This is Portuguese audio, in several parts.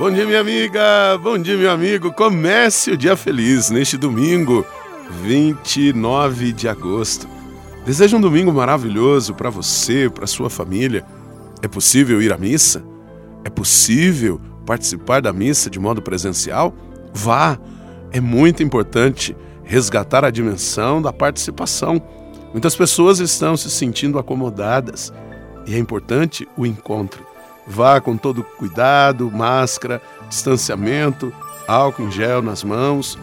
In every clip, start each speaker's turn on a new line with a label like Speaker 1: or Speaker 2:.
Speaker 1: Bom dia, minha amiga. Bom dia, meu amigo. Comece o dia feliz neste domingo, 29 de agosto. Desejo um domingo maravilhoso para você, para sua família. É possível ir à missa? É possível participar da missa de modo presencial? Vá! É muito importante resgatar a dimensão da participação. Muitas pessoas estão se sentindo acomodadas e é importante o encontro. Vá com todo cuidado, máscara, distanciamento, álcool em gel nas mãos,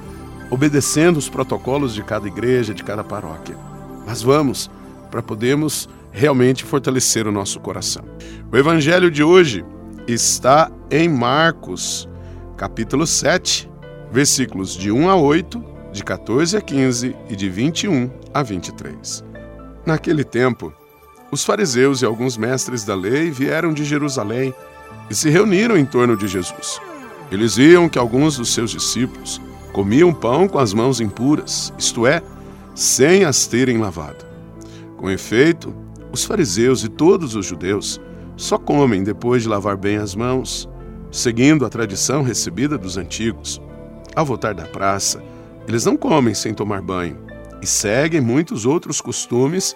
Speaker 1: obedecendo os protocolos de cada igreja, de cada paróquia. Mas vamos para podermos realmente fortalecer o nosso coração. O evangelho de hoje está em Marcos, capítulo 7, versículos de 1 a 8, de 14 a 15 e de 21 a 23. Naquele tempo, os fariseus e alguns mestres da lei vieram de Jerusalém e se reuniram em torno de Jesus. Eles viam que alguns dos seus discípulos comiam pão com as mãos impuras, isto é, sem as terem lavado. Com efeito, os fariseus e todos os judeus só comem depois de lavar bem as mãos, seguindo a tradição recebida dos antigos. Ao voltar da praça, eles não comem sem tomar banho e seguem muitos outros costumes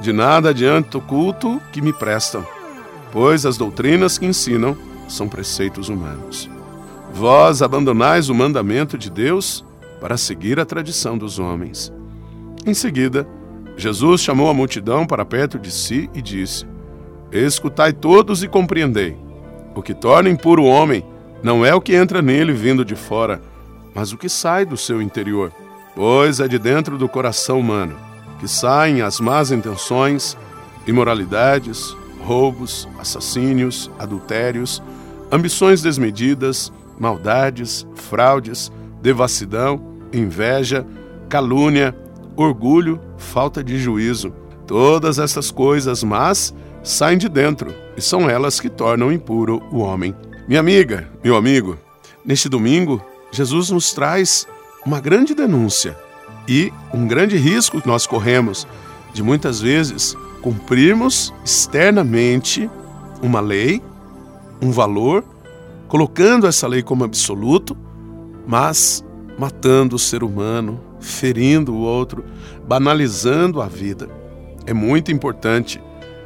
Speaker 1: De nada adianta o culto que me prestam, pois as doutrinas que ensinam são preceitos humanos. Vós abandonais o mandamento de Deus para seguir a tradição dos homens. Em seguida, Jesus chamou a multidão para perto de si e disse: Escutai todos e compreendei. O que torna impuro o homem não é o que entra nele vindo de fora, mas o que sai do seu interior. Pois é de dentro do coração humano que saem as más intenções, imoralidades, roubos, assassínios, adultérios, ambições desmedidas, maldades, fraudes, devassidão, inveja, calúnia, orgulho, falta de juízo. Todas essas coisas más saem de dentro e são elas que tornam impuro o homem. Minha amiga, meu amigo, neste domingo, Jesus nos traz uma grande denúncia e um grande risco que nós corremos de muitas vezes cumprirmos externamente uma lei, um valor, colocando essa lei como absoluto, mas matando o ser humano, ferindo o outro, banalizando a vida. É muito importante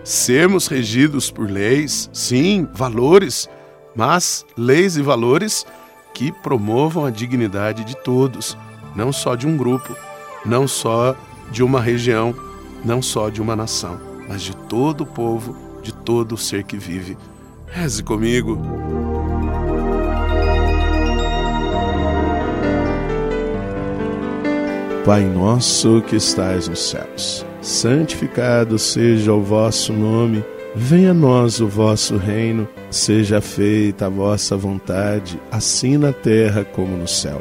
Speaker 1: sermos regidos por leis, sim, valores, mas leis e valores que promovam a dignidade de todos, não só de um grupo, não só de uma região, não só de uma nação, mas de todo o povo, de todo o ser que vive. Reze comigo. Pai nosso que estais nos céus, santificado seja o vosso nome, venha a nós o vosso reino, seja feita a vossa vontade, assim na terra como no céu.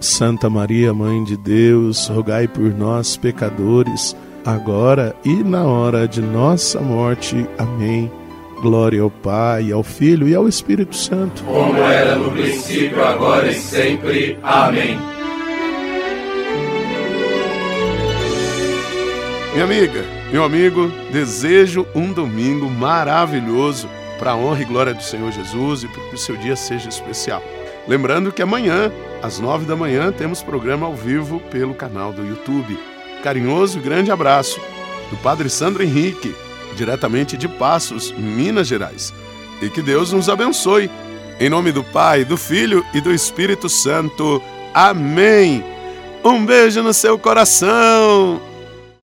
Speaker 1: Santa Maria, Mãe de Deus, rogai por nós, pecadores, agora e na hora de nossa morte. Amém. Glória ao Pai, ao Filho e ao Espírito Santo.
Speaker 2: Como era no princípio, agora e sempre. Amém.
Speaker 1: Minha amiga, meu amigo, desejo um domingo maravilhoso para a honra e glória do Senhor Jesus e para que o seu dia seja especial. Lembrando que amanhã, às nove da manhã, temos programa ao vivo pelo canal do YouTube. Carinhoso e grande abraço do Padre Sandro Henrique, diretamente de Passos, Minas Gerais. E que Deus nos abençoe. Em nome do Pai, do Filho e do Espírito Santo. Amém. Um beijo no seu coração.